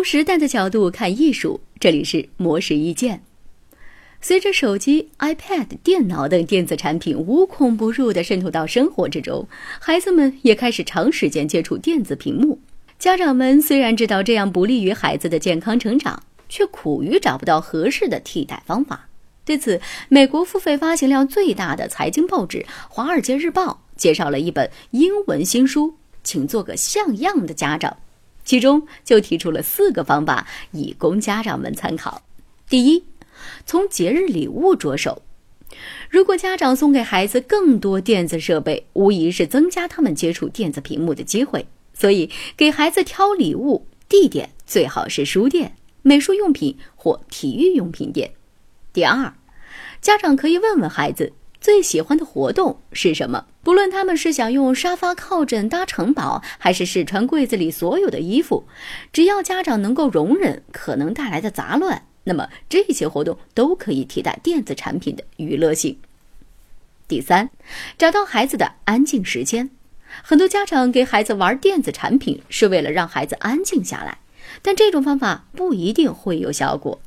从时代的角度看艺术，这里是魔石意见。随着手机、iPad、电脑等电子产品无孔不入地渗透到生活之中，孩子们也开始长时间接触电子屏幕。家长们虽然知道这样不利于孩子的健康成长，却苦于找不到合适的替代方法。对此，美国付费发行量最大的财经报纸《华尔街日报》介绍了一本英文新书，请做个像样的家长。其中就提出了四个方法，以供家长们参考。第一，从节日礼物着手。如果家长送给孩子更多电子设备，无疑是增加他们接触电子屏幕的机会。所以，给孩子挑礼物地点最好是书店、美术用品或体育用品店。第二，家长可以问问孩子最喜欢的活动是什么，不论他们是想用沙发靠枕搭城堡，还是试穿柜子里所有的衣服，只要家长能够容忍可能带来的杂乱。那么这些活动都可以替代电子产品的娱乐性。第三，找到孩子的安静时间。很多家长给孩子玩电子产品是为了让孩子安静下来，但这种方法不一定会有效果。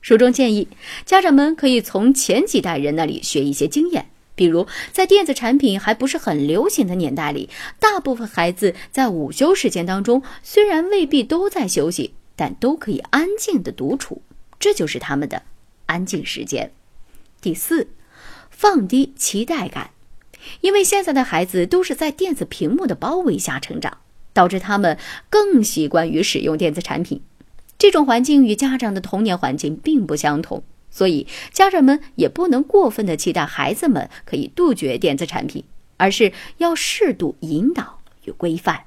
书中建议，家长们可以从前几代人那里学一些经验，比如在电子产品还不是很流行的年代里，大部分孩子在午休时间当中，虽然未必都在休息，但都可以安静的独处。这就是他们的安静时间。第四，放低期待感，因为现在的孩子都是在电子屏幕的包围下成长，导致他们更习惯于使用电子产品。这种环境与家长的童年环境并不相同，所以家长们也不能过分的期待孩子们可以杜绝电子产品，而是要适度引导与规范。